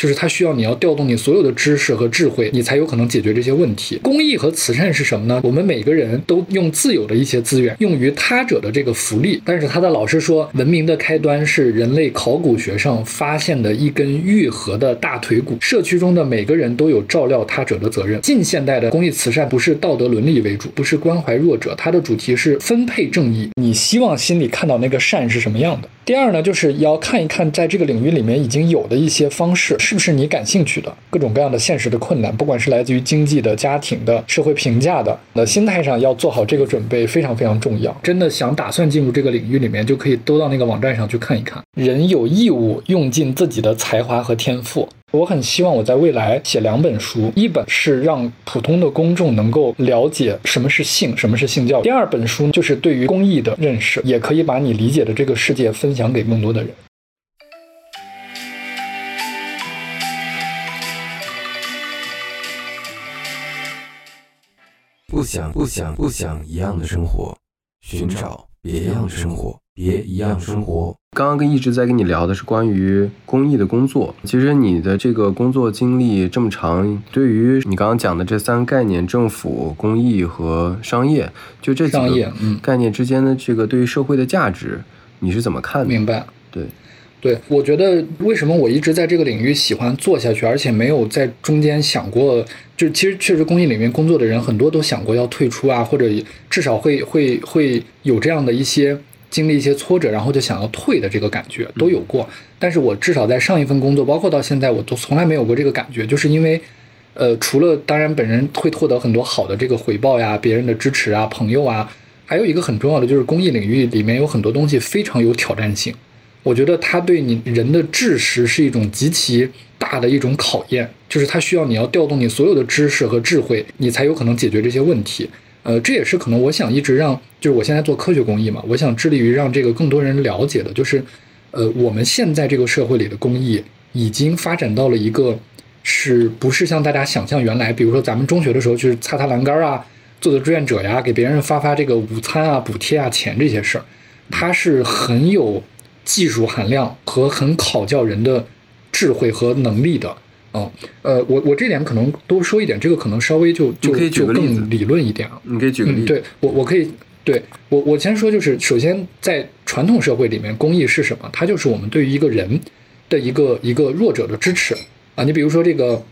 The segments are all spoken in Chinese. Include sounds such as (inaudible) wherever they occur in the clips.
就是它需要你要调动你所有的知识和智慧，你才有可能解决这些问题。公益和慈善是什么呢？我们每个人都用自有的一些资源，用于他者的这个福利。但是他的老师说，文明的开端是人类考古学上发现的一根愈合的大腿骨。社区中的每个人都有照料他者的责任。近现代的公益慈善不是道德伦理为主，不是关怀弱者，它的主题是分配正义。你希望心里看到那个善是什么样的？第二呢，就是要看一看在这个领域里面已经有的一些方式，是不是你感兴趣的？各种各样的现实的困难，不管是来自于经济的、家庭的、社会评价的，那心态上要做好这个准备，非常非常重要。真的想打算进入这个领域里面，就可以都到那个网站上去看一看。人有义务用尽自己的才华和天赋。我很希望我在未来写两本书，一本是让普通的公众能够了解什么是性，什么是性教育；第二本书就是对于公益的认识，也可以把你理解的这个世界分享给更多的人。不想不想不想一样的生活，寻找别样的生活，别一样生活。刚刚跟一直在跟你聊的是关于公益的工作。其实你的这个工作经历这么长，对于你刚刚讲的这三个概念——政府、公益和商业，就这几个概念之间的这个对于社会的价值，你是怎么看的？明白。对。对，我觉得为什么我一直在这个领域喜欢做下去，而且没有在中间想过，就其实确实公益里面工作的人很多都想过要退出啊，或者至少会会会有这样的一些经历一些挫折，然后就想要退的这个感觉都有过。但是我至少在上一份工作，包括到现在，我都从来没有过这个感觉，就是因为，呃，除了当然本人会获得很多好的这个回报呀，别人的支持啊，朋友啊，还有一个很重要的就是公益领域里面有很多东西非常有挑战性。我觉得它对你人的知识是一种极其大的一种考验，就是它需要你要调动你所有的知识和智慧，你才有可能解决这些问题。呃，这也是可能我想一直让，就是我现在做科学公益嘛，我想致力于让这个更多人了解的，就是，呃，我们现在这个社会里的公益已经发展到了一个，是不是像大家想象原来，比如说咱们中学的时候去擦擦栏杆啊，做做志愿者呀，给别人发发这个午餐啊、补贴啊、钱这些事儿，它是很有。技术含量和很考教人的智慧和能力的，啊，呃，我我这点可能多说一点，这个可能稍微就就就更理论一点啊。你可以举个例子。对我我可以对我我先说，就是首先在传统社会里面，公益是什么？它就是我们对于一个人的一个一个弱者的支持啊。你比如说这个，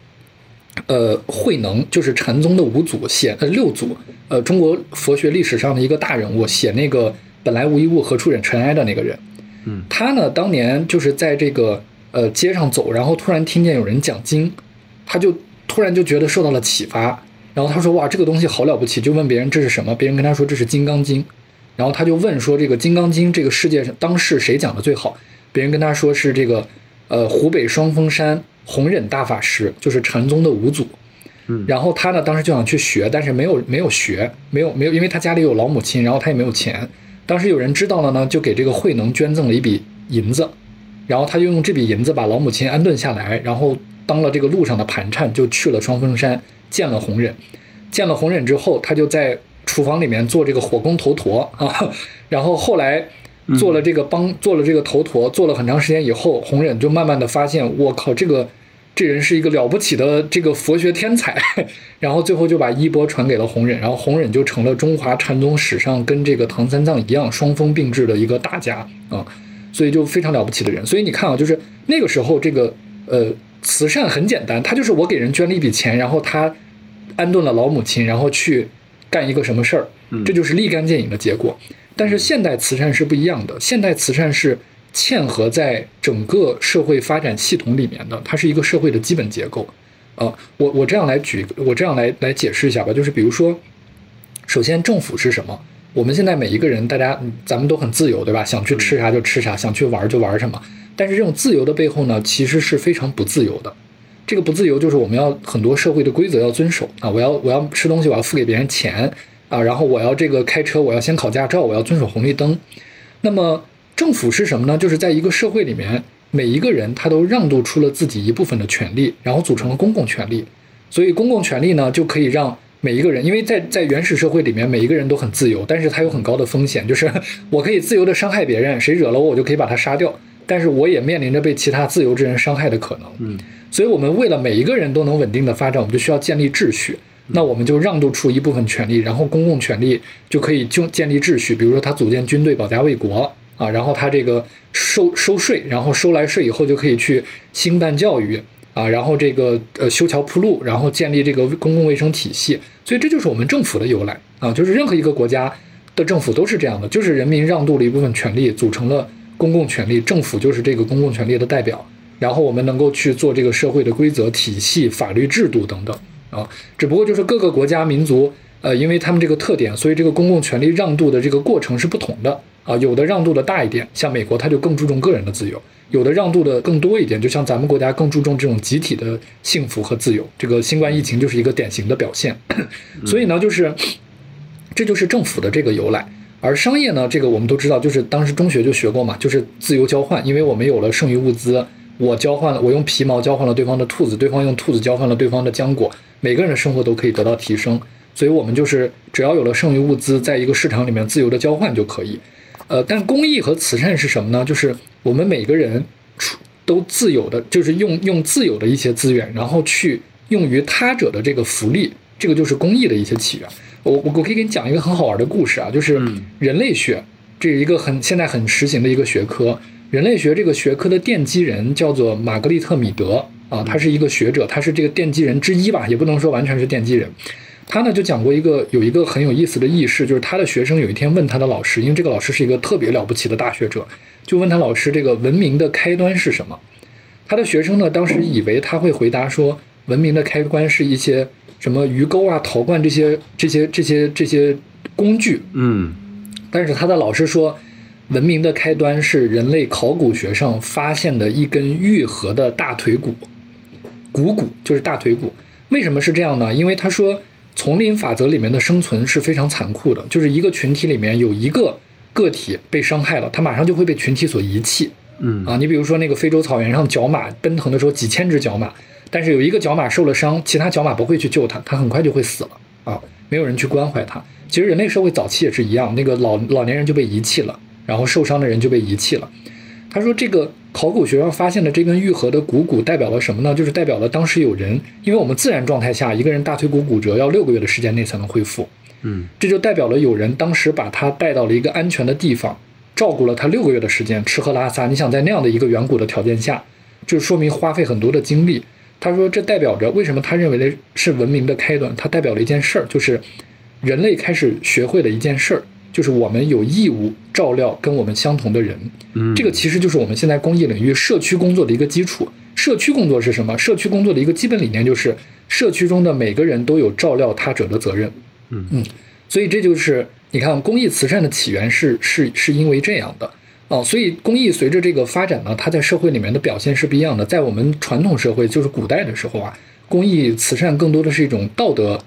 呃，慧能就是禅宗的五祖写呃六祖，呃，中国佛学历史上的一个大人物，写那个本来无一物，何处惹尘埃的那个人。他呢，当年就是在这个呃街上走，然后突然听见有人讲经，他就突然就觉得受到了启发，然后他说哇这个东西好了不起，就问别人这是什么，别人跟他说这是《金刚经》，然后他就问说这个《金刚经》这个世界上当世谁讲的最好？别人跟他说是这个呃湖北双峰山弘忍大法师，就是禅宗的五祖。嗯，然后他呢当时就想去学，但是没有没有学，没有没有，因为他家里有老母亲，然后他也没有钱。当时有人知道了呢，就给这个慧能捐赠了一笔银子，然后他就用这笔银子把老母亲安顿下来，然后当了这个路上的盘缠，就去了双峰山见了弘忍。见了弘忍之后，他就在厨房里面做这个火攻头陀啊，(laughs) 然后后来做了这个帮做了这个头陀，做了很长时间以后，弘忍就慢慢的发现，我靠这个。这人是一个了不起的这个佛学天才，然后最后就把衣钵传给了弘忍，然后弘忍就成了中华禅宗史上跟这个唐三藏一样双峰并峙的一个大家啊，所以就非常了不起的人。所以你看啊，就是那个时候这个呃慈善很简单，他就是我给人捐了一笔钱，然后他安顿了老母亲，然后去干一个什么事儿，这就是立竿见影的结果。但是现代慈善是不一样的，现代慈善是。嵌合在整个社会发展系统里面的，它是一个社会的基本结构。呃，我我这样来举，我这样来来解释一下吧。就是比如说，首先政府是什么？我们现在每一个人，大家咱们都很自由，对吧？想去吃啥就吃啥，想去玩就玩什么。但是这种自由的背后呢，其实是非常不自由的。这个不自由就是我们要很多社会的规则要遵守啊。我要我要吃东西，我要付给别人钱啊。然后我要这个开车，我要先考驾照，我要遵守红绿灯。那么政府是什么呢？就是在一个社会里面，每一个人他都让渡出了自己一部分的权利，然后组成了公共权利。所以公共权利呢，就可以让每一个人，因为在在原始社会里面，每一个人都很自由，但是他有很高的风险，就是我可以自由的伤害别人，谁惹了我，我就可以把他杀掉，但是我也面临着被其他自由之人伤害的可能。嗯，所以我们为了每一个人都能稳定的发展，我们就需要建立秩序。那我们就让渡出一部分权利，然后公共权利就可以就建立秩序。比如说他组建军队保家卫国啊，然后他这个收收税，然后收来税以后就可以去兴办教育啊，然后这个呃修桥铺路，然后建立这个公共卫生体系。所以这就是我们政府的由来啊，就是任何一个国家的政府都是这样的，就是人民让渡了一部分权利，组成了公共权利，政府就是这个公共权利的代表，然后我们能够去做这个社会的规则体系、法律制度等等。啊，只不过就是各个国家民族，呃，因为他们这个特点，所以这个公共权利让渡的这个过程是不同的啊。有的让渡的大一点，像美国，它就更注重个人的自由；有的让渡的更多一点，就像咱们国家更注重这种集体的幸福和自由。这个新冠疫情就是一个典型的表现。所以呢，就是这就是政府的这个由来。而商业呢，这个我们都知道，就是当时中学就学过嘛，就是自由交换，因为我们有了剩余物资，我交换了，我用皮毛交换了对方的兔子，对方用兔子交换了对方的浆果。每个人的生活都可以得到提升，所以我们就是只要有了剩余物资，在一个市场里面自由的交换就可以。呃，但公益和慈善是什么呢？就是我们每个人出都自有的，就是用用自有的一些资源，然后去用于他者的这个福利，这个就是公益的一些起源。我我我可以给你讲一个很好玩的故事啊，就是人类学，这是一个很现在很实行的一个学科。人类学这个学科的奠基人叫做玛格丽特·米德。啊，他是一个学者，他是这个奠基人之一吧，也不能说完全是奠基人。他呢就讲过一个有一个很有意思的轶事，就是他的学生有一天问他的老师，因为这个老师是一个特别了不起的大学者，就问他老师这个文明的开端是什么？他的学生呢当时以为他会回答说，文明的开端是一些什么鱼钩啊、陶罐这些这些这些这些工具。嗯，但是他的老师说，文明的开端是人类考古学上发现的一根愈合的大腿骨。股骨就是大腿骨，为什么是这样呢？因为他说，丛林法则里面的生存是非常残酷的，就是一个群体里面有一个个体被伤害了，他马上就会被群体所遗弃。嗯啊，你比如说那个非洲草原上角马奔腾的时候，几千只角马，但是有一个角马受了伤，其他角马不会去救它，它很快就会死了啊，没有人去关怀它。其实人类社会早期也是一样，那个老老年人就被遗弃了，然后受伤的人就被遗弃了。他说这个。考古学上发现的这根愈合的股骨代表了什么呢？就是代表了当时有人，因为我们自然状态下一个人大腿骨骨折要六个月的时间内才能恢复，嗯，这就代表了有人当时把他带到了一个安全的地方，照顾了他六个月的时间，吃喝拉撒。你想在那样的一个远古的条件下，就说明花费很多的精力。他说这代表着为什么他认为的是文明的开端，它代表了一件事儿，就是人类开始学会了一件事儿。就是我们有义务照料跟我们相同的人，嗯，这个其实就是我们现在公益领域社区工作的一个基础。社区工作是什么？社区工作的一个基本理念就是社区中的每个人都有照料他者的责任。嗯嗯，所以这就是你看公益慈善的起源是是是因为这样的哦。所以公益随着这个发展呢，它在社会里面的表现是不一样的。在我们传统社会，就是古代的时候啊，公益慈善更多的是一种道德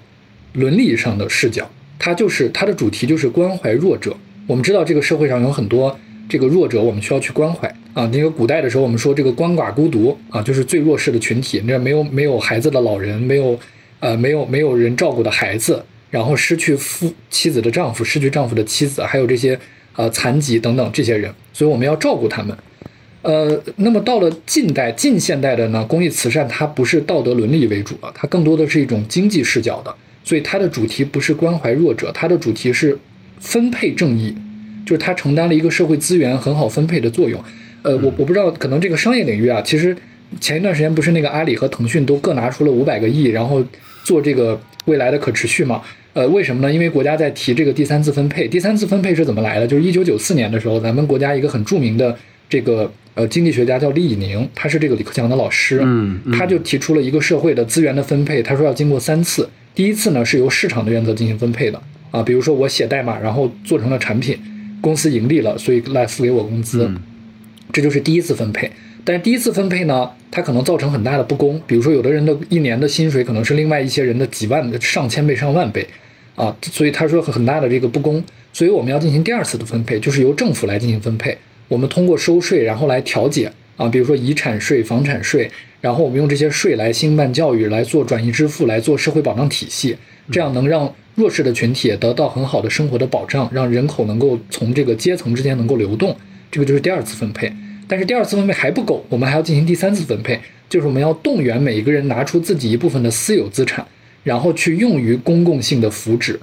伦理上的视角。它就是它的主题就是关怀弱者。我们知道这个社会上有很多这个弱者，我们需要去关怀啊。那个古代的时候，我们说这个鳏寡孤独啊，就是最弱势的群体。那没有没有孩子的老人，没有呃没有没有人照顾的孩子，然后失去夫妻子的丈夫，失去丈夫的妻子，还有这些呃残疾等等这些人，所以我们要照顾他们。呃，那么到了近代近现代的呢，公益慈善它不是道德伦理为主了，它更多的是一种经济视角的。所以它的主题不是关怀弱者，它的主题是分配正义，就是它承担了一个社会资源很好分配的作用。呃，我我不知道，可能这个商业领域啊，其实前一段时间不是那个阿里和腾讯都各拿出了五百个亿，然后做这个未来的可持续嘛？呃，为什么呢？因为国家在提这个第三次分配。第三次分配是怎么来的？就是一九九四年的时候，咱们国家一个很著名的这个呃经济学家叫李以宁，他是这个李克强的老师，嗯，他就提出了一个社会的资源的分配，他说要经过三次。第一次呢是由市场的原则进行分配的。啊，比如说我写代码，然后做成了产品，公司盈利了，所以来付给我工资，这就是第一次分配。但是第一次分配呢，它可能造成很大的不公，比如说有的人的一年的薪水可能是另外一些人的几万、上千倍、上万倍。啊，所以他说很大的这个不公，所以我们要进行第二次的分配，就是由政府来进行分配，我们通过收税然后来调节啊，比如说遗产税、房产税。然后我们用这些税来兴办教育，来做转移支付，来做社会保障体系，这样能让弱势的群体也得到很好的生活的保障，让人口能够从这个阶层之间能够流动。这个就是第二次分配。但是第二次分配还不够，我们还要进行第三次分配。就是我们要动员每一个人拿出自己一部分的私有资产，然后去用于公共性的福祉。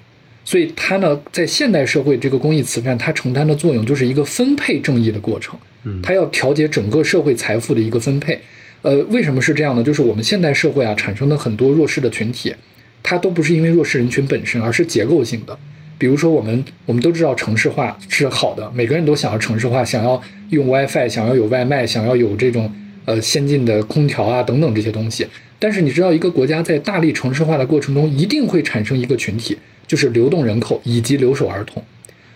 所以它呢，在现代社会这个公益慈善，它承担的作用就是一个分配正义的过程。嗯，它要调节整个社会财富的一个分配。呃，为什么是这样呢？就是我们现代社会啊，产生的很多弱势的群体，它都不是因为弱势人群本身，而是结构性的。比如说，我们我们都知道城市化是好的，每个人都想要城市化，想要用 WiFi，想要有外卖，想要有这种呃先进的空调啊等等这些东西。但是你知道，一个国家在大力城市化的过程中，一定会产生一个群体。就是流动人口以及留守儿童，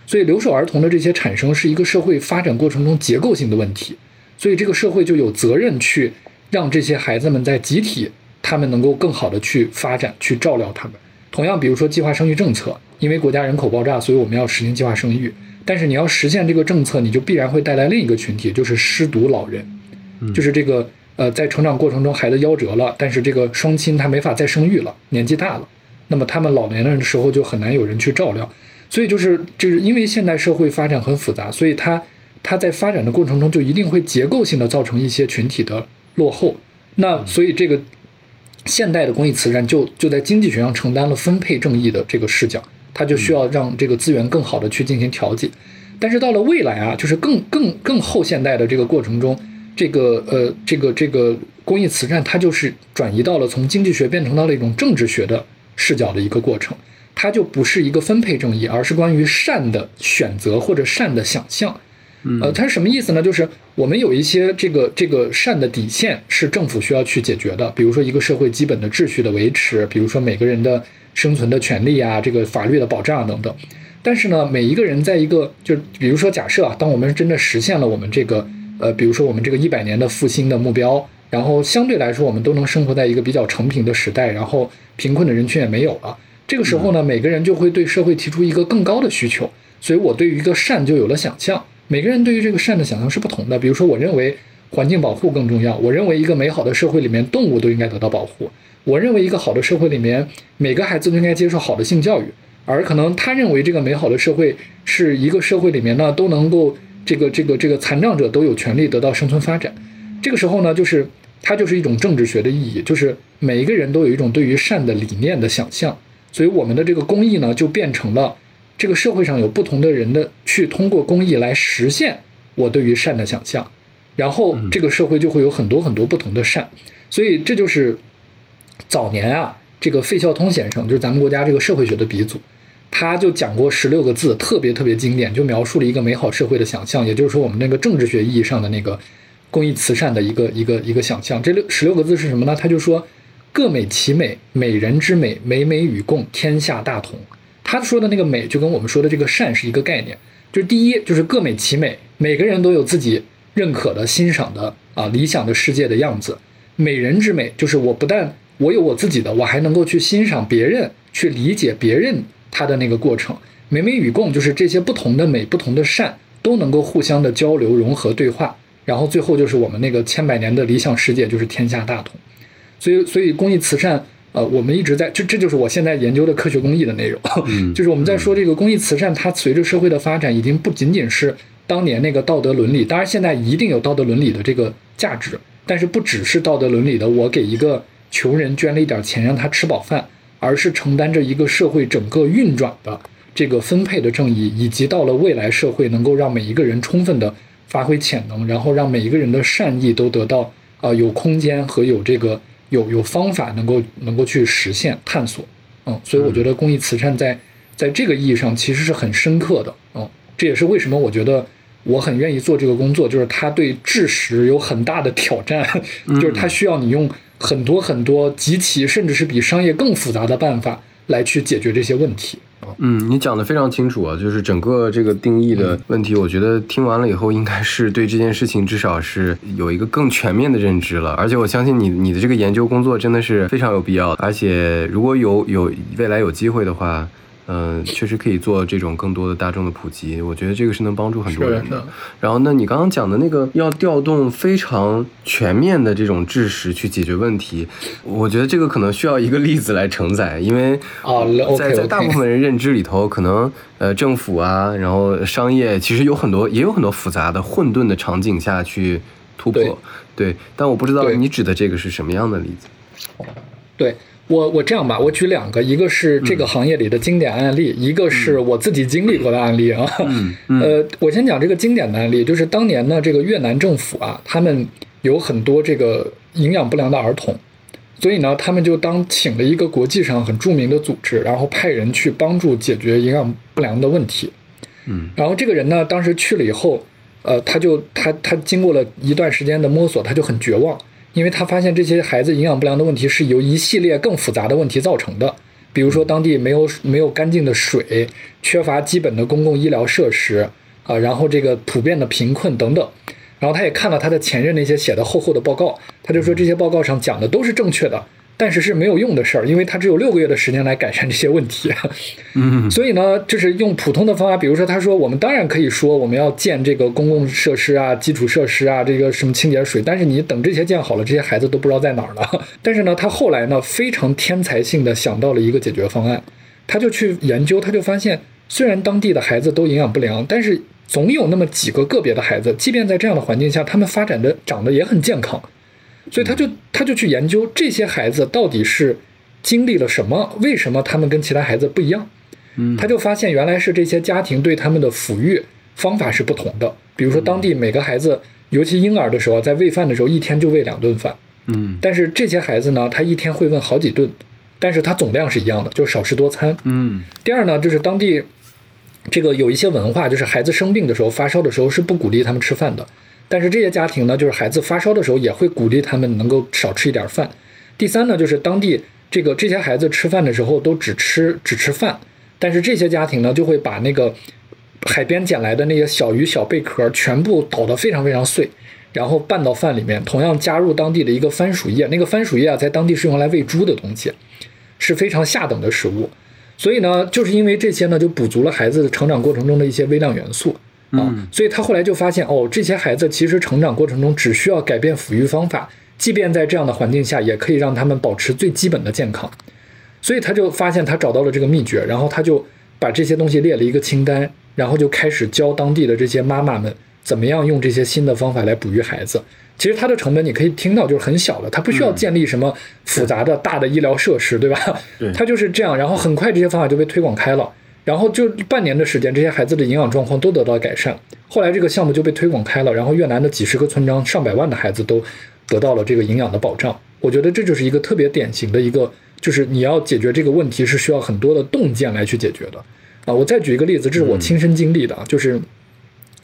所以留守儿童的这些产生是一个社会发展过程中结构性的问题，所以这个社会就有责任去让这些孩子们在集体，他们能够更好的去发展，去照料他们。同样，比如说计划生育政策，因为国家人口爆炸，所以我们要实行计划生育，但是你要实现这个政策，你就必然会带来另一个群体，就是失独老人，就是这个呃，在成长过程中孩子夭折了，但是这个双亲他没法再生育了，年纪大了。那么他们老年人的时候就很难有人去照料，所以就是就是因为现代社会发展很复杂，所以它它在发展的过程中就一定会结构性的造成一些群体的落后。那所以这个现代的公益慈善就就在经济学上承担了分配正义的这个视角，它就需要让这个资源更好的去进行调节。但是到了未来啊，就是更更更后现代的这个过程中，这个呃这个这个公益慈善它就是转移到了从经济学变成到了一种政治学的。视角的一个过程，它就不是一个分配正义，而是关于善的选择或者善的想象。呃，它是什么意思呢？就是我们有一些这个这个善的底线是政府需要去解决的，比如说一个社会基本的秩序的维持，比如说每个人的生存的权利啊，这个法律的保障等等。但是呢，每一个人在一个就比如说假设啊，当我们真的实现了我们这个呃，比如说我们这个一百年的复兴的目标。然后相对来说，我们都能生活在一个比较成平的时代，然后贫困的人群也没有了。这个时候呢，每个人就会对社会提出一个更高的需求，所以我对于一个善就有了想象。每个人对于这个善的想象是不同的。比如说，我认为环境保护更重要，我认为一个美好的社会里面动物都应该得到保护，我认为一个好的社会里面每个孩子都应该接受好的性教育，而可能他认为这个美好的社会是一个社会里面呢都能够这个这个这个残障者都有权利得到生存发展。这个时候呢，就是。它就是一种政治学的意义，就是每一个人都有一种对于善的理念的想象，所以我们的这个公益呢，就变成了这个社会上有不同的人的去通过公益来实现我对于善的想象，然后这个社会就会有很多很多不同的善，所以这就是早年啊，这个费孝通先生就是咱们国家这个社会学的鼻祖，他就讲过十六个字，特别特别经典，就描述了一个美好社会的想象，也就是说我们那个政治学意义上的那个。公益慈善的一个一个一个想象，这六十六个字是什么呢？他就说：“各美其美，美人之美，美美与共，天下大同。”他说的那个美，就跟我们说的这个善是一个概念。就是第一，就是各美其美，每个人都有自己认可的、欣赏的啊理想的世界的样子。美人之美，就是我不但我有我自己的，我还能够去欣赏别人，去理解别人他的那个过程。美美与共，就是这些不同的美、不同的善都能够互相的交流、融合、对话。然后最后就是我们那个千百年的理想世界，就是天下大同。所以，所以公益慈善，呃，我们一直在，这这就是我现在研究的科学公益的内容。就是我们在说这个公益慈善，它随着社会的发展，已经不仅仅是当年那个道德伦理，当然现在一定有道德伦理的这个价值，但是不只是道德伦理的，我给一个穷人捐了一点钱让他吃饱饭，而是承担着一个社会整个运转的这个分配的正义，以及到了未来社会能够让每一个人充分的。发挥潜能，然后让每一个人的善意都得到啊有空间和有这个有有方法能够能够去实现探索，嗯，所以我觉得公益慈善在在这个意义上其实是很深刻的，嗯，这也是为什么我觉得我很愿意做这个工作，就是它对知识有很大的挑战，就是它需要你用很多很多极其甚至是比商业更复杂的办法来去解决这些问题。嗯，你讲的非常清楚啊，就是整个这个定义的问题，我觉得听完了以后，应该是对这件事情至少是有一个更全面的认知了。而且我相信你你的这个研究工作真的是非常有必要的，而且如果有有未来有机会的话。嗯，确实可以做这种更多的大众的普及，我觉得这个是能帮助很多人的。然后，那你刚刚讲的那个要调动非常全面的这种知识去解决问题，我觉得这个可能需要一个例子来承载，因为在在大部分人认知里头，可能呃政府啊，然后商业其实有很多也有很多复杂的混沌的场景下去突破。对，但我不知道你指的这个是什么样的例子。对我，我这样吧，我举两个，一个是这个行业里的经典案例，一个是我自己经历过的案例啊。(laughs) 嗯嗯呃，我先讲这个经典的案例，就是当年呢，这个越南政府啊，他们有很多这个营养不良的儿童，所以呢，他们就当请了一个国际上很著名的组织，然后派人去帮助解决营养不良的问题。嗯然后这个人呢，当时去了以后，呃，他就他他经过了一段时间的摸索，他就很绝望，因为他发现这些孩子营养不良的问题是由一系列更复杂的问题造成的，比如说当地没有没有干净的水，缺乏基本的公共医疗设施啊、然后这个普遍的贫困等等。然后他也看了他的前任那些写的厚厚的报告，他就说这些报告上讲的都是正确的，但是是没有用的事儿，因为他只有六个月的时间来改善这些问题。嗯所以呢，就是用普通的方法，比如说他说，我们当然可以说我们要建这个公共设施啊、基础设施啊，这个什么清洁水，但是你等这些建好了，这些孩子都不知道在哪儿了。(laughs) 但是呢，他后来呢非常天才性的想到了一个解决方案，他就去研究，他就发现，虽然当地的孩子都营养不良，但是总有那么几个个别的孩子，即便在这样的环境下，他们发展的长得也很健康。所以他就他就去研究这些孩子到底是经历了什么，为什么他们跟其他孩子不一样。嗯他就发现原来是这些家庭对他们的抚育方法是不同的。比如说，当地每个孩子，尤其婴儿的时候，在喂饭的时候，一天就喂两顿饭。嗯但是这些孩子呢，他一天会问好几顿，但是他总量是一样的，就是少食多餐。嗯第二呢，就是当地这个有一些文化，就是孩子生病的时候、发烧的时候是不鼓励他们吃饭的。但是这些家庭呢，就是孩子发烧的时候也会鼓励他们能够少吃一点饭。第三呢，就是当地这个这些孩子吃饭的时候都只吃只吃饭，但是这些家庭呢就会把那个海边捡来的那些小鱼小贝壳全部捣得非常非常碎，然后拌到饭里面，同样加入当地的一个番薯叶，那个番薯叶啊在当地是用来喂猪的东西，是非常下等的食物。所以呢，就是因为这些呢，就补足了孩子成长过程中的一些微量元素啊。嗯所以他后来就发现，哦，这些孩子其实成长过程中只需要改变抚育方法，即便在这样的环境下，也可以让他们保持最基本的健康。所以他就发现他找到了这个秘诀，然后他就把这些东西列了一个清单，然后就开始教当地的这些妈妈们怎么样用这些新的方法来哺育孩子。其实它的成本你可以听到就是很小的，它不需要建立什么复杂的大的医疗设施，对吧？对它就是这样，然后很快这些方法就被推广开了，然后就半年的时间，这些孩子的营养状况都得到改善。后来这个项目就被推广开了，然后越南的几十个村庄、上百万的孩子都得到了这个营养的保障。我觉得这就是一个特别典型的一个，就是你要解决这个问题是需要很多的洞见来去解决的。啊，我再举一个例子，这是我亲身经历的，啊，就是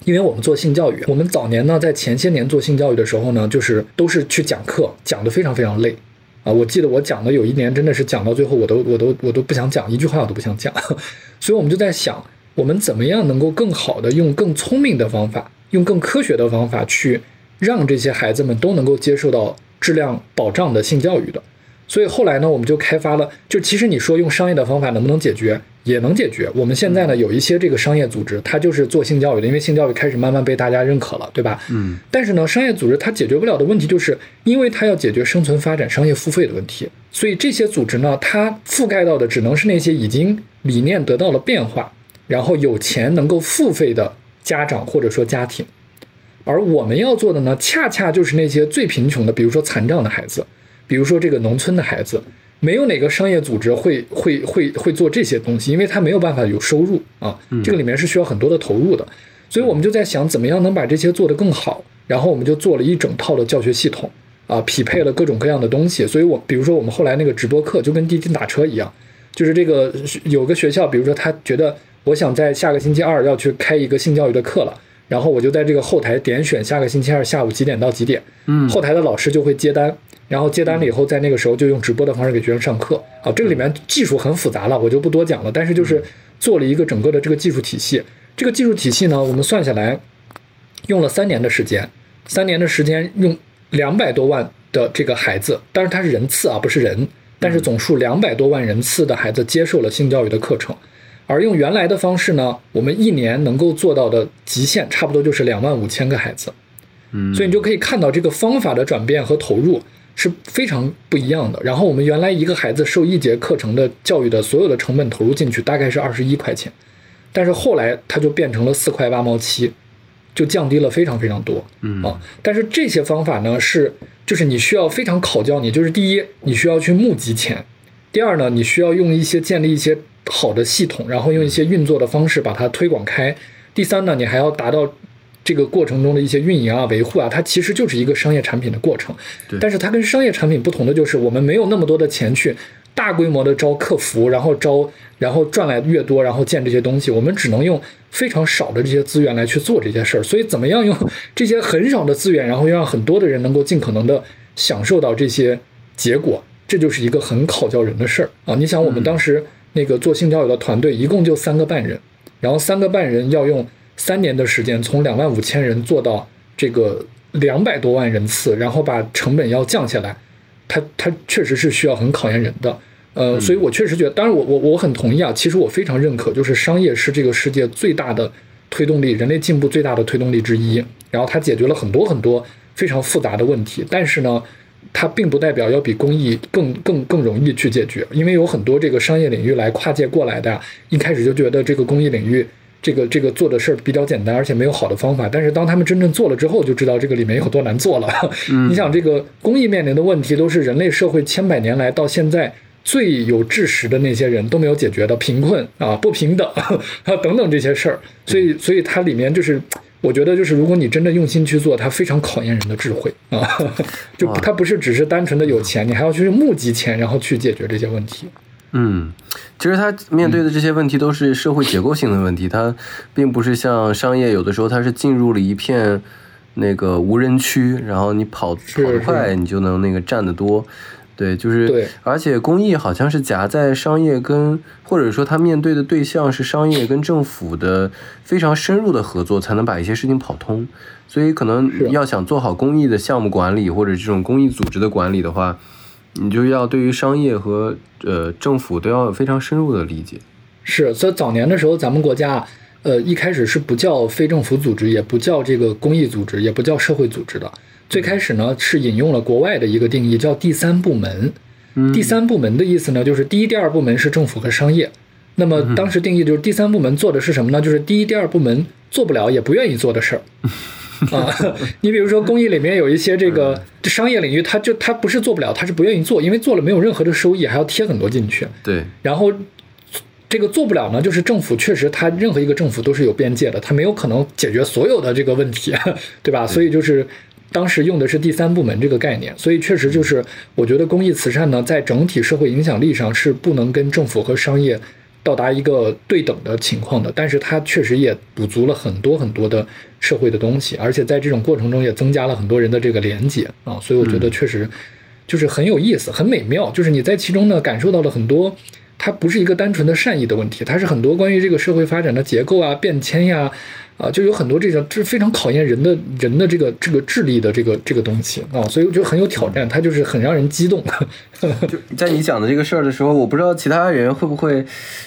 因为我们做性教育，我们早年呢在前些年做性教育的时候呢，就是都是去讲课，讲的非常非常累。啊，我记得我讲的有一年真的是讲到最后，我都我都我都不想讲一句话，我都不想讲。(laughs) 所以我们就在想，我们怎么样能够更好的用更聪明的方法，用更科学的方法去让这些孩子们都能够接受到质量保障的性教育的。所以后来呢，我们就开发了，就其实你说用商业的方法能不能解决，也能解决。我们现在呢有一些这个商业组织，它就是做性教育的，因为性教育开始慢慢被大家认可了，对吧？嗯但是呢，商业组织它解决不了的问题，就是因为它要解决生存发展、商业付费的问题，所以这些组织呢，它覆盖到的只能是那些已经理念得到了变化，然后有钱能够付费的家长或者说家庭。而我们要做的呢，恰恰就是那些最贫穷的，比如说残障的孩子，比如说这个农村的孩子，没有哪个商业组织会会会会做这些东西，因为他没有办法有收入啊，这个里面是需要很多的投入的。所以我们就在想，怎么样能把这些做得更好。然后我们就做了一整套的教学系统啊，匹配了各种各样的东西。所以我比如说我们后来那个直播课就跟滴滴打车一样，就是这个有个学校，比如说他觉得我想在下个星期二要去开一个性教育的课了。然后我就在这个后台点选下个星期二下午几点到几点，嗯后台的老师就会接单，然后接单了以后，在那个时候就用直播的方式给学生上课。啊。这个里面技术很复杂了，我就不多讲了。但是就是做了一个整个的这个技术体系，这个技术体系呢，我们算下来用了三年的时间，三年的时间用两百多万的这个孩子，当然他是人次啊，不是人，但是总数两百多万人次的孩子接受了性教育的课程。而用原来的方式呢，我们一年能够做到的极限差不多就是两万五千个孩子，嗯，所以你就可以看到这个方法的转变和投入是非常不一样的。然后我们原来一个孩子受一节课程的教育的所有的成本投入进去大概是二十一块钱，但是后来它就变成了四块八毛七，就降低了非常非常多。嗯啊，但是这些方法呢是，就是你需要非常考教你，就是第一，你需要去募集钱；第二呢，你需要用一些建立一些好的系统，然后用一些运作的方式把它推广开；第三呢，你还要达到这个过程中的一些运营啊、维护啊，它其实就是一个商业产品的过程。对但是它跟商业产品不同的就是，我们没有那么多的钱去大规模的招客服，然后招，然后赚来越多，然后建这些东西，我们只能用非常少的这些资源来去做这些事儿。所以，怎么样用这些很少的资源，然后让很多的人能够尽可能的享受到这些结果，这就是一个很考教人的事儿啊！你想，我们当时那个做性交友的团队一共就三个半人，然后三个半人要用三年的时间，从两万五千人做到这个两百多万人次，然后把成本要降下来，它它确实是需要很考验人的。呃，所以我确实觉得，当然我我我很同意啊，其实我非常认可，就是商业是这个世界最大的推动力，人类进步最大的推动力之一。然后它解决了很多很多非常复杂的问题，但是呢，它并不代表要比公益更更更容易去解决，因为有很多这个商业领域来跨界过来的，一开始就觉得这个公益领域。这个这个做的事儿比较简单，而且没有好的方法。但是当他们真正做了之后，就知道这个里面有多难做了。(laughs) 你想，这个公益面临的问题，都是人类社会千百年来到现在最有知识的那些人都没有解决的，贫困啊、不平等 (laughs) 啊等等这些事儿。所以，所以它里面就是，我觉得就是，如果你真的用心去做，它非常考验人的智慧啊。(laughs) 就它不是只是单纯的有钱，你还要去募集钱，然后去解决这些问题。嗯，其实他面对的这些问题都是社会结构性的问题，它并不是像商业，有的时候它是进入了一片那个无人区，然后你跑跑得快，你就能那个占得多。对，就是，对而且公益好像是夹在商业跟，或者说他面对的对象是商业跟政府的非常深入的合作，才能把一些事情跑通。所以可能要想做好公益的项目管理或者这种公益组织的管理的话，你就要对于商业和呃政府都要有非常深入的理解。是，所以早年的时候，咱们国家，呃，一开始是不叫非政府组织，也不叫这个公益组织，也不叫社会组织的。最开始呢，是引用了国外的一个定义，叫第三部门。嗯第三部门的意思呢，就是第一、第二部门是政府和商业。那么当时定义就是第三部门做的是什么呢？就是第一、第二部门做不了也不愿意做的事儿。(laughs) 啊，你比如说公益里面有一些这个商业领域，它就它不是做不了，它是不愿意做，因为做了没有任何的收益，还要贴很多进去。对，然后这个做不了呢，就是政府确实它任何一个政府都是有边界的，它没有可能解决所有的这个问题，(laughs) 对吧？所以就是当时用的是第三部门这个概念，所以确实就是我觉得公益慈善呢，在整体社会影响力上是不能跟政府和商业到达一个对等的情况的，但是它确实也补足了很多很多的社会的东西，而且在这种过程中也增加了很多人的这个连接啊，所以我觉得确实就是很有意思、很美妙，就是你在其中呢感受到了很多。它不是一个单纯的善意的问题，它是很多关于这个社会发展的结构啊、变迁呀，啊，啊就有很多这个，这非常考验人的人的这个这个智力的这个这个东西啊，所以我觉得很有挑战，它就是很让人激动。(laughs) 就在你讲的这个事儿的时候，我不知道其他人会不会，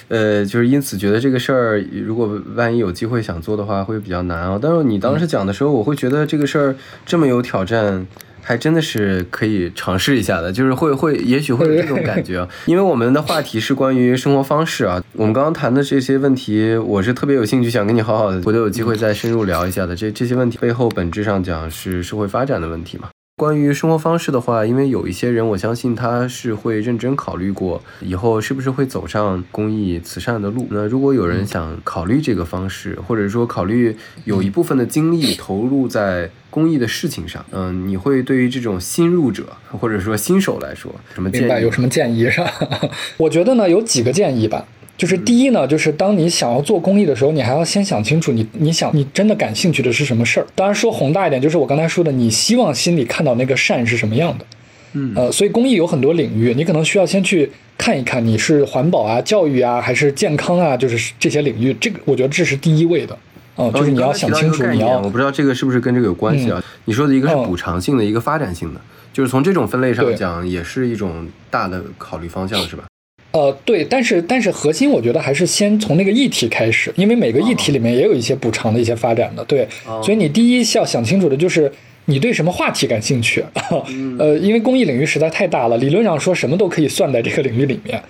呃，就是因此觉得这个事儿，如果万一有机会想做的话，会比较难啊。但是你当时讲的时候，我会觉得这个事儿这么有挑战。还真的是可以尝试一下的，就是会会，也许会有这种感觉。因为我们的话题是关于生活方式啊，我们刚刚谈的这些问题，我是特别有兴趣想跟你好好的，回头有机会再深入聊一下的。这这些问题背后本质上讲是社会发展的问题嘛。关于生活方式的话，因为有一些人，我相信他是会认真考虑过以后是不是会走上公益慈善的路。那如果有人想考虑这个方式，或者说考虑有一部分的精力投入在公益的事情上，嗯，你会对于这种新入者或者说新手来说，什么建议？有什么建议是吧？(laughs) 我觉得呢有几个建议吧。就是第一呢，就是当你想要做公益的时候，你还要先想清楚你你想你真的感兴趣的是什么事儿。当然说宏大一点，就是我刚才说的，你希望心里看到那个善是什么样的。嗯，呃，所以公益有很多领域，你可能需要先去看一看，你是环保啊、教育啊，还是健康啊，就是这些领域，这个我觉得这是第一位的。嗯、就是你要想清楚，你要我不知道这个是不是跟这个有关系啊？你说的一个是补偿性的，一个发展性的，就是从这种分类上讲，也是一种大的考虑方向，是吧？呃，对，但是但是核心我觉得还是先从那个议题开始，因为每个议题里面也有一些补偿的一些发展的，对，所以你第一要想清楚的就是你对什么话题感兴趣，(laughs) 呃，因为公益领域实在太大了，理论上说什么都可以算在这个领域里面，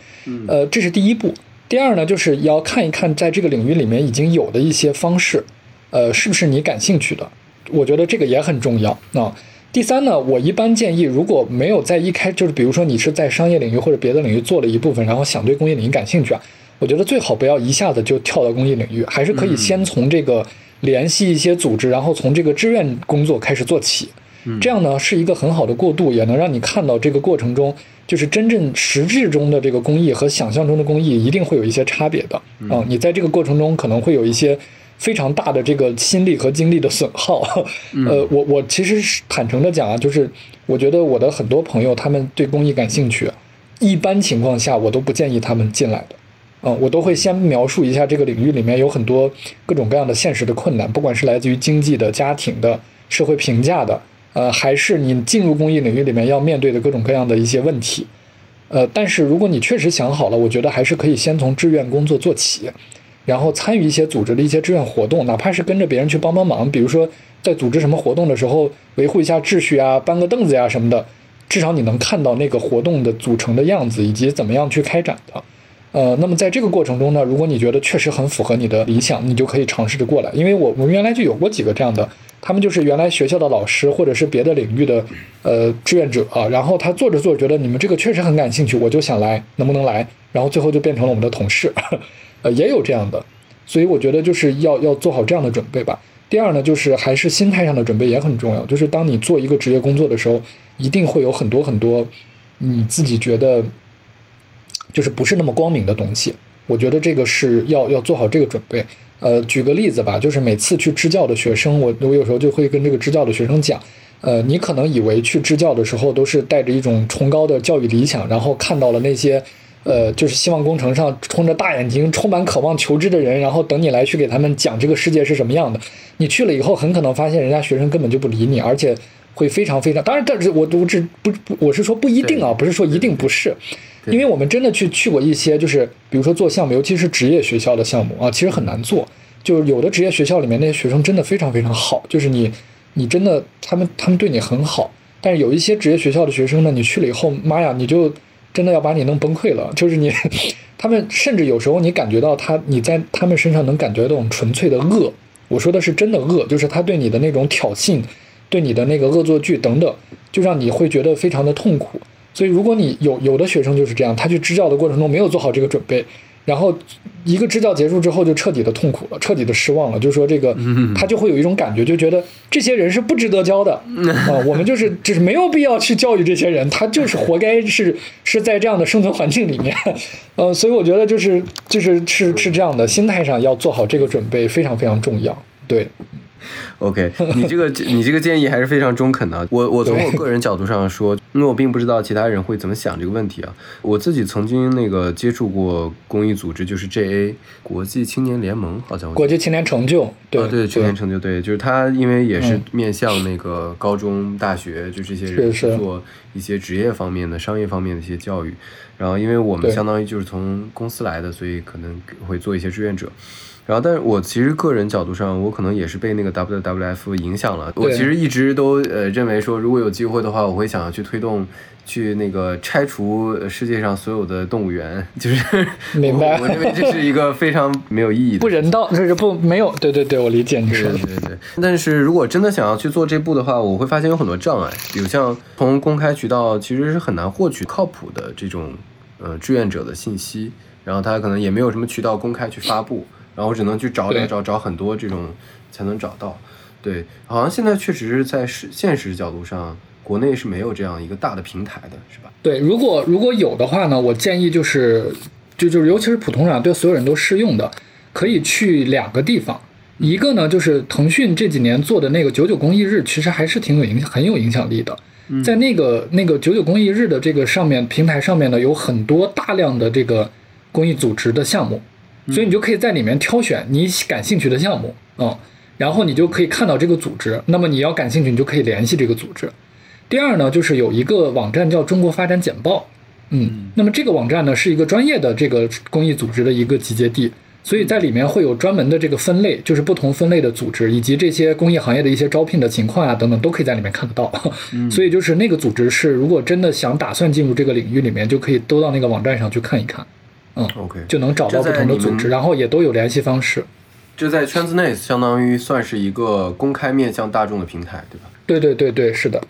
呃，这是第一步。第二呢，就是要看一看在这个领域里面已经有的一些方式，呃，是不是你感兴趣的？我觉得这个也很重要啊。第三呢，我一般建议，如果没有在一开，就是比如说你是在商业领域或者别的领域做了一部分，然后想对公益领域感兴趣啊，我觉得最好不要一下子就跳到公益领域，还是可以先从这个联系一些组织，然后从这个志愿工作开始做起。这样呢是一个很好的过渡，也能让你看到这个过程中，就是真正实质中的这个工艺和想象中的工艺一定会有一些差别的啊。你在这个过程中可能会有一些。非常大的这个心力和精力的损耗，(laughs) 呃，我我其实是坦诚的讲啊，就是我觉得我的很多朋友他们对公益感兴趣，一般情况下我都不建议他们进来的，嗯，我都会先描述一下这个领域里面有很多各种各样的现实的困难，不管是来自于经济的、家庭的、社会评价的，呃，还是你进入公益领域里面要面对的各种各样的一些问题，呃，但是如果你确实想好了，我觉得还是可以先从志愿工作做起。然后参与一些组织的一些志愿活动，哪怕是跟着别人去帮帮忙，比如说在组织什么活动的时候维护一下秩序啊，搬个凳子呀什么的，至少你能看到那个活动的组成的样子以及怎么样去开展的。呃，那么在这个过程中呢，如果你觉得确实很符合你的理想，你就可以尝试着过来。因为我我们原来就有过几个这样的，他们就是原来学校的老师或者是别的领域的呃志愿者啊，然后他做着做着觉得你们这个确实很感兴趣，我就想来，能不能来？然后最后就变成了我们的同事。呃，也有这样的，所以我觉得就是要要做好这样的准备吧。第二呢，就是还是心态上的准备也很重要。就是当你做一个职业工作的时候，一定会有很多很多你自己觉得就是不是那么光明的东西。我觉得这个是要要做好这个准备。呃，举个例子吧，就是每次去支教的学生，我我有时候就会跟这个支教的学生讲，呃，你可能以为去支教的时候都是带着一种崇高的教育理想，然后看到了那些。呃，就是希望工程上冲着大眼睛、充满渴望求知的人，然后等你来去给他们讲这个世界是什么样的。你去了以后，很可能发现人家学生根本就不理你，而且会非常非常……当然，但是我我只不不，我是说不一定啊，不是说一定不是，因为我们真的去去过一些，就是比如说做项目，尤其是职业学校的项目啊，其实很难做。就是有的职业学校里面那些学生真的非常非常好，就是你你真的他们他们对你很好，但是有一些职业学校的学生呢，你去了以后，妈呀，你就。真的要把你弄崩溃了，就是你，(laughs) 他们甚至有时候你感觉到他，你在他们身上能感觉到种纯粹的恶。我说的是真的恶，就是他对你的那种挑衅，对你的那个恶作剧等等，就让你会觉得非常的痛苦。所以如果你有有的学生就是这样，他去支教的过程中没有做好这个准备。然后一个支教结束之后，就彻底的痛苦了，彻底的失望了。就说这个，他就会有一种感觉，就觉得这些人是不值得教的啊。我们就是就是没有必要去教育这些人，他就是活该是是在这样的生存环境里面。呃，所以我觉得就是就是是是这样的，心态上要做好这个准备，非常非常重要。对。OK，你这个你这个建议还是非常中肯的。我我从我个人角度上说，因为我并不知道其他人会怎么想这个问题啊。我自己曾经那个接触过公益组织，就是 JA 国际青年联盟，好像国际青年成就，对对青年成就，对，就是他，因为也是面向那个高中、大学，就这些人做一些职业方面的、商业方面的一些教育。然后，因为我们相当于就是从公司来的，所以可能会做一些志愿者。然后，但是我其实个人角度上，我可能也是被那个 WWF 影响了。我其实一直都呃认为说，如果有机会的话，我会想要去推动，去那个拆除世界上所有的动物园。就是 (laughs) 明白，我认为这是一个非常没有意义、不人道，就是不没有。对对对，我理解你说的。对对对。但是如果真的想要去做这步的话，我会发现有很多障碍，比如像从公开渠道其实是很难获取靠谱的这种呃志愿者的信息，然后他可能也没有什么渠道公开去发布。然后我只能去找找找找很多这种才能找到，对，好像现在确实是在实现实角度上，国内是没有这样一个大的平台的，是吧？对，如果如果有的话呢，我建议就是就就是尤其是普通人对所有人都适用的，可以去两个地方，一个呢就是腾讯这几年做的那个九九公益日，其实还是挺有影很有影响力的，在那个那个九九公益日的这个上面平台上面呢，有很多大量的这个公益组织的项目。所以你就可以在里面挑选你感兴趣的项目，嗯，然后你就可以看到这个组织。那么你要感兴趣，你就可以联系这个组织。第二呢，就是有一个网站叫中国发展简报，嗯，那么这个网站呢是一个专业的这个公益组织的一个集结地，所以在里面会有专门的这个分类，就是不同分类的组织以及这些公益行业的一些招聘的情况啊等等都可以在里面看得到。(laughs) 所以就是那个组织是如果真的想打算进入这个领域里面，就可以都到那个网站上去看一看。嗯，OK，就能找到不同的组织，然后也都有联系方式。这在圈子内相当于算是一个公开面向大众的平台，对吧？对对对对，是的。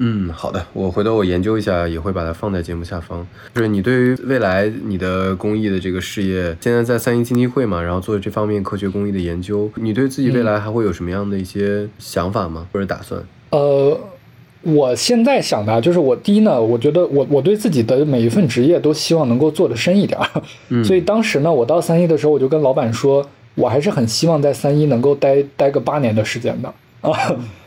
嗯，好的，我回头我研究一下，也会把它放在节目下方。就是你对于未来你的公益的这个事业，现在在三一基金会嘛，然后做这方面科学公益的研究，你对自己未来还会有什么样的一些想法吗？或者打算？呃，我现在想的就是，我第一呢，我觉得我我对自己的每一份职业都希望能够做得深一点儿，(laughs) 所以当时呢，我到三一的时候，我就跟老板说，我还是很希望在三一能够待待个八年的时间的啊。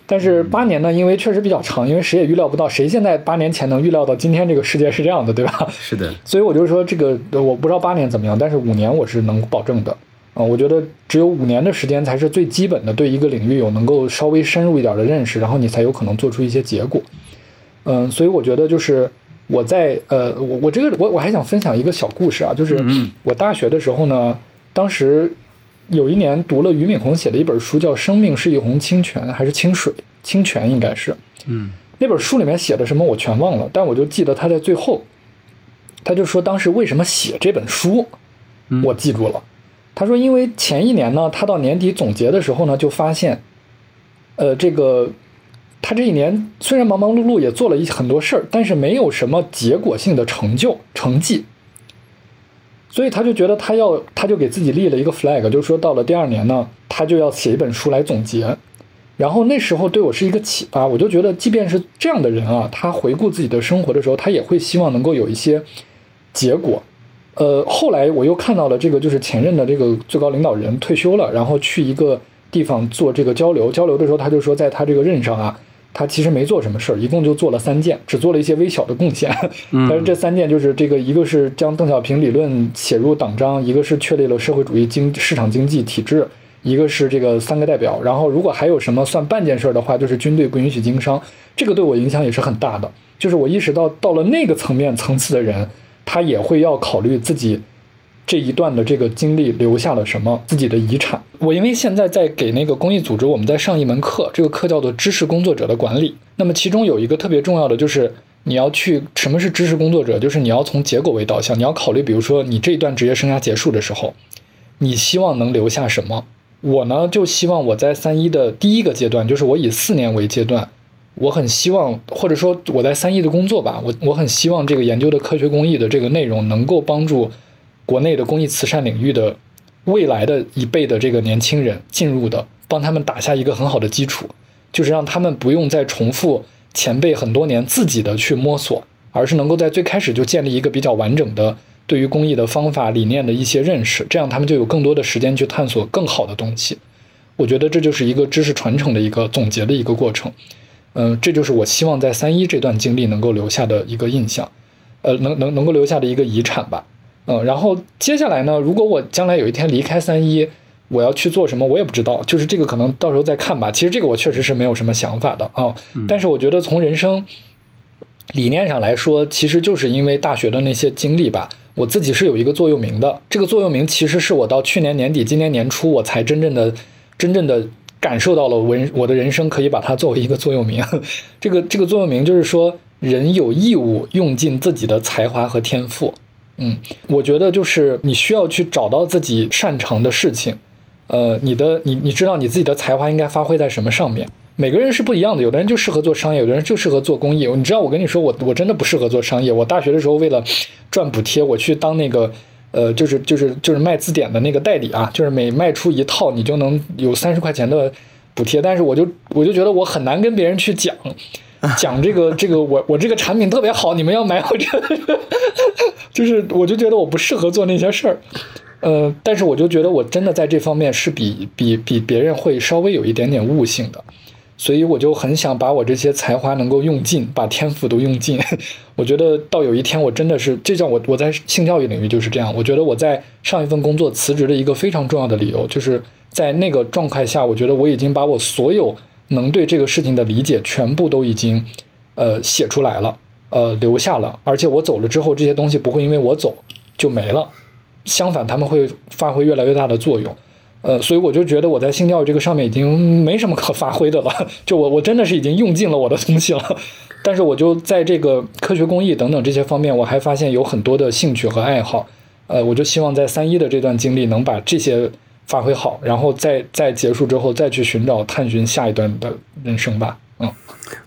但是八年呢，因为确实比较长，因为谁也预料不到，谁现在八年前能预料到今天这个世界是这样的，对吧？是的。所以我就说这个，我不知道八年怎么样，但是五年我是能保证的。啊，我觉得只有五年的时间才是最基本的，对一个领域有能够稍微深入一点的认识，然后你才有可能做出一些结果。嗯，所以我觉得就是我在呃，我我这个我我还想分享一个小故事啊，就是我大学的时候呢，当时。有一年读了俞敏洪写的一本书，叫《生命是一泓清泉还是清水？清泉应该是。嗯，那本书里面写的什么我全忘了，但我就记得他在最后，他就说当时为什么写这本书，我记住了。他说，因为前一年呢，他到年底总结的时候呢，就发现，呃，这个他这一年虽然忙忙碌碌也做了一很多事儿，但是没有什么结果性的成就成绩。所以他就觉得他要，他就给自己立了一个 flag，就是说到了第二年呢，他就要写一本书来总结。然后那时候对我是一个启发，我就觉得，即便是这样的人啊，他回顾自己的生活的时候，他也会希望能够有一些结果。呃，后来我又看到了这个，就是前任的这个最高领导人退休了，然后去一个地方做这个交流，交流的时候他就说，在他这个任上啊。他其实没做什么事儿，一共就做了三件，只做了一些微小的贡献。但是这三件就是这个，一个是将邓小平理论写入党章，一个是确立了社会主义经市场经济体制，一个是这个三个代表。然后如果还有什么算半件事儿的话，就是军队不允许经商。这个对我影响也是很大的，就是我意识到到了那个层面层次的人，他也会要考虑自己。这一段的这个经历留下了什么自己的遗产？我因为现在在给那个公益组织，我们在上一门课，这个课叫做知识工作者的管理。那么其中有一个特别重要的，就是你要去什么是知识工作者？就是你要从结果为导向，你要考虑，比如说你这一段职业生涯结束的时候，你希望能留下什么？我呢就希望我在三一的第一个阶段，就是我以四年为阶段，我很希望，或者说我在三一的工作吧，我我很希望这个研究的科学公益的这个内容能够帮助。国内的公益慈善领域的未来的一辈的这个年轻人进入的，帮他们打下一个很好的基础，就是让他们不用再重复前辈很多年自己的去摸索，而是能够在最开始就建立一个比较完整的对于公益的方法理念的一些认识，这样他们就有更多的时间去探索更好的东西。我觉得这就是一个知识传承的一个总结的一个过程。嗯，这就是我希望在三一这段经历能够留下的一个印象，呃，能能能够留下的一个遗产吧。嗯，然后接下来呢？如果我将来有一天离开三一，我要去做什么，我也不知道。就是这个可能到时候再看吧。其实这个我确实是没有什么想法的啊。但是我觉得从人生理念上来说，其实就是因为大学的那些经历吧，我自己是有一个座右铭的。这个座右铭其实是我到去年年底、今年年初，我才真正的、真正的感受到了，我我的人生可以把它作为一个座右铭。(laughs) 这个这个座右铭就是说，人有义务用尽自己的才华和天赋。嗯，我觉得就是你需要去找到自己擅长的事情，呃，你的你你知道你自己的才华应该发挥在什么上面？每个人是不一样的，有的人就适合做商业，有的人就适合做公益。你知道，我跟你说，我我真的不适合做商业。我大学的时候为了赚补贴，我去当那个呃，就是就是就是卖字典的那个代理啊，就是每卖出一套，你就能有三十块钱的补贴。但是我就我就觉得我很难跟别人去讲。(laughs) 讲这个这个我我这个产品特别好，你们要买我这个，就是我就觉得我不适合做那些事儿，呃，但是我就觉得我真的在这方面是比比比别人会稍微有一点点悟性的，所以我就很想把我这些才华能够用尽，把天赋都用尽。(laughs) 我觉得到有一天我真的是，这叫我我在性教育领域就是这样。我觉得我在上一份工作辞职的一个非常重要的理由，就是在那个状态下，我觉得我已经把我所有。能对这个事情的理解全部都已经，呃，写出来了，呃，留下了，而且我走了之后，这些东西不会因为我走就没了，相反，他们会发挥越来越大的作用，呃，所以我就觉得我在性教育这个上面已经没什么可发挥的了，就我我真的是已经用尽了我的东西了，但是我就在这个科学工艺等等这些方面，我还发现有很多的兴趣和爱好，呃，我就希望在三一的这段经历能把这些。发挥好，然后再在结束之后再去寻找探寻下一段的人生吧。嗯，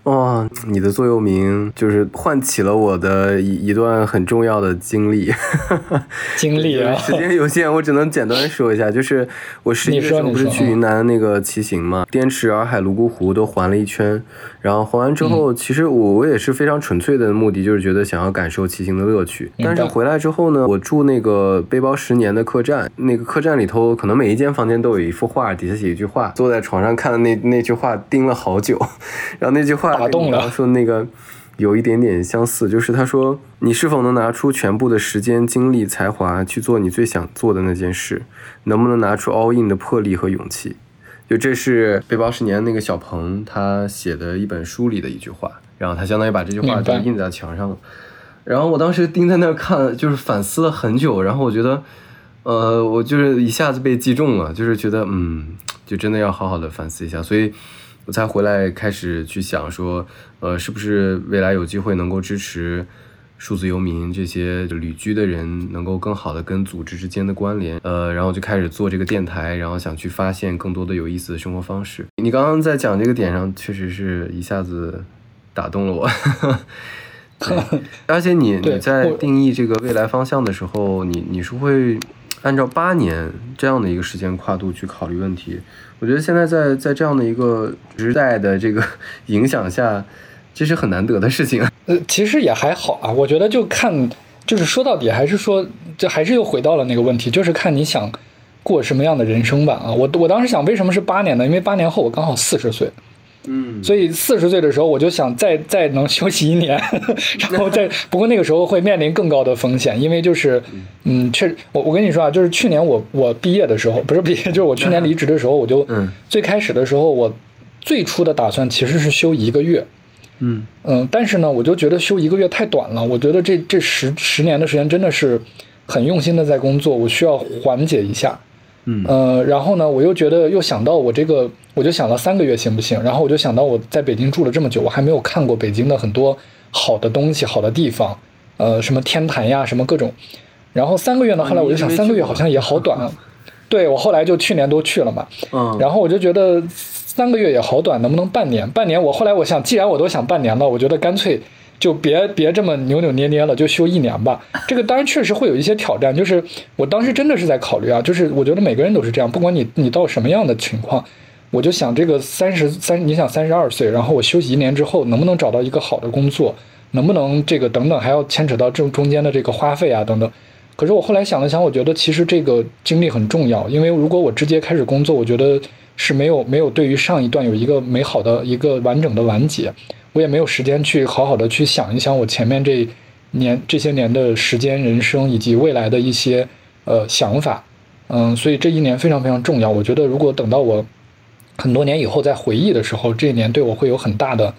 哇，你的座右铭就是唤起了我的一一段很重要的经历。(laughs) 经历啊，时间有限，我只能简单说一下，就是我十一月时候不是去云南那个骑行嘛，滇池、洱海、泸沽湖都环了一圈，然后环完之后，其实我我也是非常纯粹的目的，就是觉得想要感受骑行的乐趣。但是回来之后呢，我住那个背包十年的客栈，那个客栈里头可能每一间房间都有一幅画，底下写一句话，坐在床上看的那那句话盯了好久。(laughs) 然后那句话，打动了。说那个有一点点相似，就是他说：“你是否能拿出全部的时间、精力、才华去做你最想做的那件事？能不能拿出 all in 的魄力和勇气？”就这是背包十年那个小鹏他写的一本书里的一句话，然后他相当于把这句话就印在墙上了。然后我当时盯在那儿看，就是反思了很久。然后我觉得，呃，我就是一下子被击中了，就是觉得，嗯，就真的要好好的反思一下。所以。我才回来开始去想说，呃，是不是未来有机会能够支持数字游民这些旅居的人，能够更好的跟组织之间的关联，呃，然后就开始做这个电台，然后想去发现更多的有意思的生活方式。你刚刚在讲这个点上，确实是一下子打动了我。(laughs) 而且你你在定义这个未来方向的时候，你你是会按照八年这样的一个时间跨度去考虑问题。我觉得现在在在这样的一个时代的这个 (laughs) 影响下，这是很难得的事情。呃，其实也还好啊。我觉得就看，就是说到底还是说，这还是又回到了那个问题，就是看你想过什么样的人生吧。啊，我我当时想，为什么是八年呢？因为八年后我刚好四十岁。嗯，所以四十岁的时候，我就想再再能休息一年，然后再不过那个时候会面临更高的风险，因为就是，嗯，确实，我我跟你说啊，就是去年我我毕业的时候，不是毕业，就是我去年离职的时候，我就，最开始的时候，我最初的打算其实是休一个月，嗯。嗯，但是呢，我就觉得休一个月太短了，我觉得这这十十年的时间真的是很用心的在工作，我需要缓解一下。嗯呃，然后呢，我又觉得又想到我这个，我就想了三个月行不行？然后我就想到我在北京住了这么久，我还没有看过北京的很多好的东西、好的地方，呃，什么天坛呀，什么各种。然后三个月呢，后来我就想，三个月好像也好短。啊对我后来就去年都去了嘛。嗯。然后我就觉得三个月也好短，能不能半年？半年，我后来我想，既然我都想半年了，我觉得干脆。就别别这么扭扭捏捏了，就休一年吧。这个当然确实会有一些挑战，就是我当时真的是在考虑啊，就是我觉得每个人都是这样，不管你你到什么样的情况，我就想这个三十三，你想三十二岁，然后我休息一年之后，能不能找到一个好的工作，能不能这个等等，还要牵扯到这中间的这个花费啊等等。可是我后来想了想，我觉得其实这个经历很重要，因为如果我直接开始工作，我觉得是没有没有对于上一段有一个美好的一个完整的完结。我也没有时间去好好的去想一想我前面这年这些年的时间、人生以及未来的一些呃想法，嗯，所以这一年非常非常重要。我觉得如果等到我很多年以后再回忆的时候，这一年对我会有很大的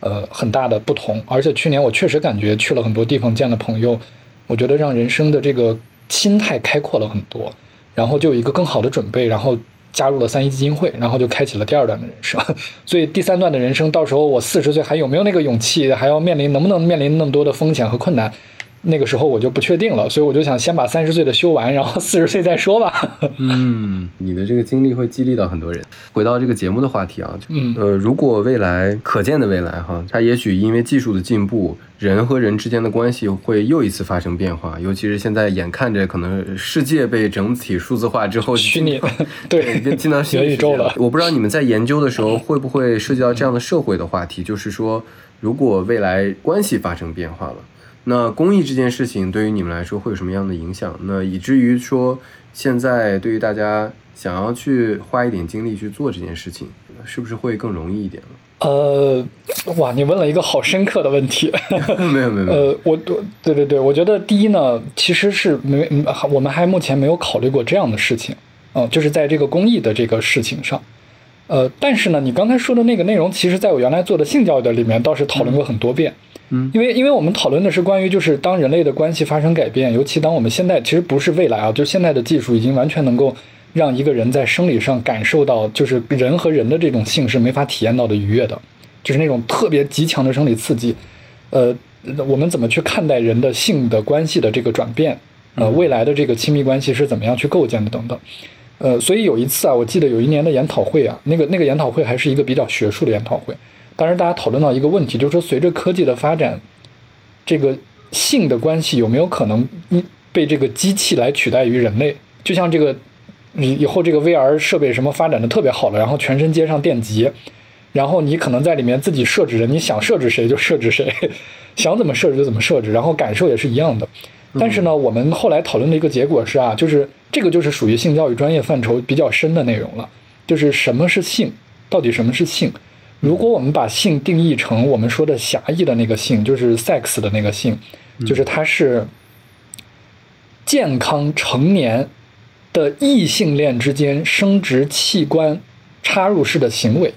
呃很大的不同。而且去年我确实感觉去了很多地方，见了朋友，我觉得让人生的这个心态开阔了很多，然后就有一个更好的准备，然后。加入了三一基金会，然后就开启了第二段的人生。(laughs) 所以第三段的人生，到时候我四十岁还有没有那个勇气，还要面临能不能面临那么多的风险和困难？那个时候我就不确定了。所以我就想先把三十岁的修完，然后 (laughs) 四十岁再说吧。嗯，你的这个经历会激励到很多人。回到这个节目的话题啊，嗯，呃，如果未来可见的未来哈，它也许因为技术的进步。人和人之间的关系会又一次发生变化，尤其是现在眼看着可能世界被整体数字化之后，(laughs) 虚拟 (laughs) 对，进到元宇宙了。我不知道你们在研究的时候会不会涉及到这样的社会的话题，就是说，如果未来关系发生变化了，那公益这件事情对于你们来说会有什么样的影响？那以至于说，现在对于大家想要去花一点精力去做这件事情，是不是会更容易一点了？呃，哇，你问了一个好深刻的问题。(laughs) 没有没有。呃，我对对对，我觉得第一呢，其实是没，我们还目前没有考虑过这样的事情。嗯，就是在这个公益的这个事情上。呃，但是呢，你刚才说的那个内容，其实在我原来做的性教育的里面倒是讨论过很多遍。嗯。因为因为我们讨论的是关于就是当人类的关系发生改变，尤其当我们现在其实不是未来啊，就现在的技术已经完全能够。让一个人在生理上感受到，就是人和人的这种性是没法体验到的愉悦的，就是那种特别极强的生理刺激。呃，我们怎么去看待人的性的关系的这个转变？呃，未来的这个亲密关系是怎么样去构建的？等等。呃，所以有一次啊，我记得有一年的研讨会啊，那个那个研讨会还是一个比较学术的研讨会，当时大家讨论到一个问题，就是说随着科技的发展，这个性的关系有没有可能被这个机器来取代于人类？就像这个你以后这个 VR 设备什么发展的特别好了，然后全身接上电极，(laughs) 然后你可能在里面自己设置人，你想设置谁就设置谁，想怎么设置就怎么设置，然后感受也是一样的。但是呢，我们后来讨论的一个结果是啊，就是这个就是属于性教育专业范畴比较深的内容了，就是什么是性，到底什么是性？如果我们把性定义成我们说的狭义的那个性，就是 sex 的那个性，就是它是健康成年的异性恋之间生殖器官插入式的行为，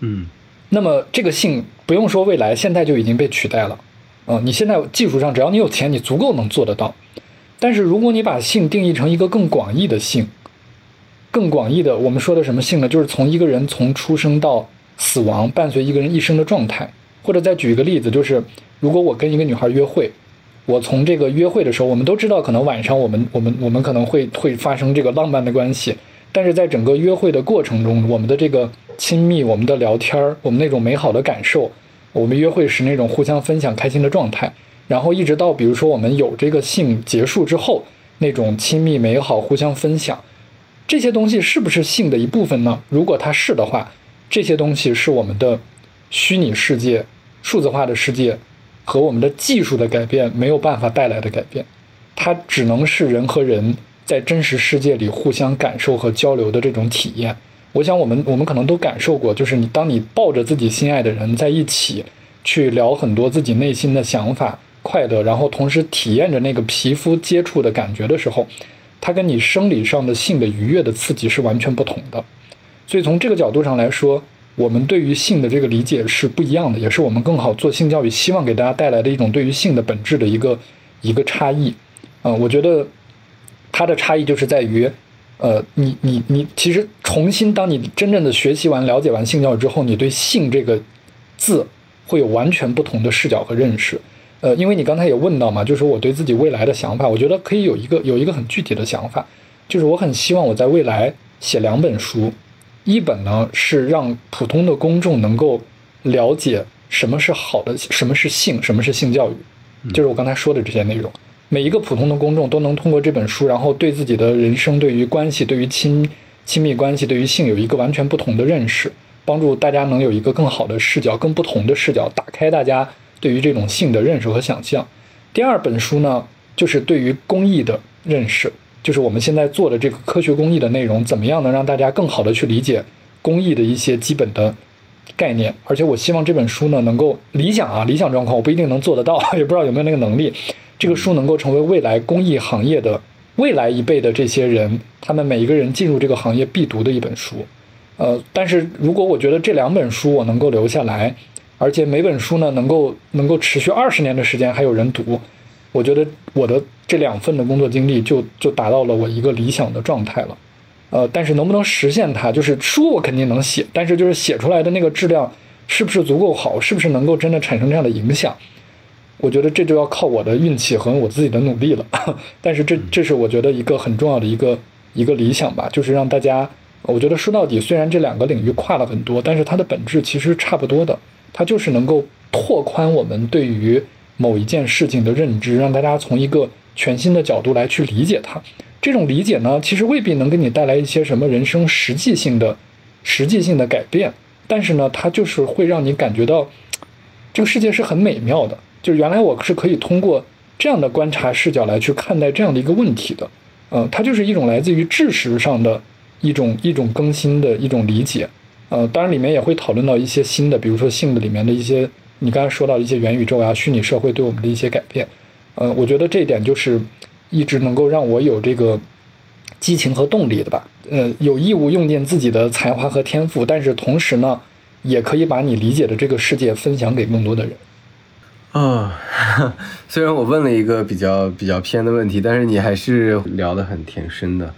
嗯那么这个性不用说未来，现在就已经被取代了。嗯、你现在技术上只要你有钱，你足够能做得到。但是如果你把性定义成一个更广义的性，更广义的，我们说的什么性呢？就是从一个人从出生到死亡，伴随一个人一生的状态。或者再举一个例子，就是如果我跟一个女孩约会，我从这个约会的时候，我们都知道，可能晚上我们我们我们可能会会发生这个浪漫的关系，但是在整个约会的过程中，我们的这个亲密，我们的聊天，我们那种美好的感受，我们约会时那种互相分享开心的状态，然后一直到比如说我们有这个性结束之后，那种亲密美好互相分享，这些东西是不是性的一部分呢？如果它是的话，这些东西是我们的虚拟世界、数字化的世界和我们的技术的改变没有办法带来的改变，它只能是人和人在真实世界里互相感受和交流的这种体验。我想我们我们可能都感受过，就是你当你抱着自己心爱的人在一起，去聊很多自己内心的想法、快乐，然后同时体验着那个皮肤接触的感觉的时候，它跟你生理上的性的愉悦的刺激是完全不同的。所以从这个角度上来说，我们对于性的这个理解是不一样的，也是我们更好做性教育希望给大家带来的一种对于性的本质的一个一个差异。嗯、我觉得它的差异就是在于，呃，你你你其实重新当你真正的学习完、了解完性教育之后，你对性这个字会有完全不同的视角和认识。呃，因为你刚才也问到嘛，就是我对自己未来的想法，我觉得可以有一个有一个很具体的想法，就是我很希望我在未来写两本书，一本呢是让普通的公众能够了解什么是好的，什么是性，什么是性教育，就是我刚才说的这些内容。每一个普通的公众都能通过这本书，然后对自己的人生、对于关系、对于亲亲密关系、对于性有一个完全不同的认识，帮助大家能有一个更好的视角、更不同的视角，打开大家对于这种性的认识和想象。第二本书呢，就是对于公益的认识，就是我们现在做的这个科学公益的内容，怎么样能让大家更好的去理解公益的一些基本的概念。而且我希望这本书呢，能够理想啊，理想状况我不一定能做得到，也不知道有没有那个能力。这个书能够成为未来公益行业的未来一辈的这些人，他们每一个人进入这个行业必读的一本书。呃，但是如果我觉得这两本书我能够留下来，而且每本书呢能够能够持续二十年的时间还有人读，我觉得我的这两份的工作经历就就达到了我一个理想的状态了。呃，但是能不能实现它，就是书我肯定能写，但是就是写出来的那个质量是不是足够好，是不是能够真的产生这样的影响？我觉得这就要靠我的运气和我自己的努力了。(laughs) 但是这这是我觉得一个很重要的一个一个理想吧，就是让大家，我觉得说到底，虽然这两个领域跨了很多，但是它的本质其实差不多的，它就是能够拓宽我们对于某一件事情的认知，让大家从一个全新的角度来去理解它。这种理解呢，其实未必能给你带来一些什么人生实际性的、实际性的改变，但是呢，它就是会让你感觉到这个世界是很美妙的。就是原来我是可以通过这样的观察视角来去看待这样的一个问题的，嗯，它就是一种来自于知识上的一种一种更新的一种理解，呃，当然里面也会讨论到一些新的，比如说性的里面的一些你刚才说到一些元宇宙啊、虚拟社会对我们的一些改变，呃，我觉得这一点就是一直能够让我有这个激情和动力的吧，呃，有义务用尽自己的才华和天赋，但是同时呢，也可以把你理解的这个世界分享给更多的人。啊，(laughs) 虽然我问了一个比较比较偏的问题，但是你还是聊得很挺深的。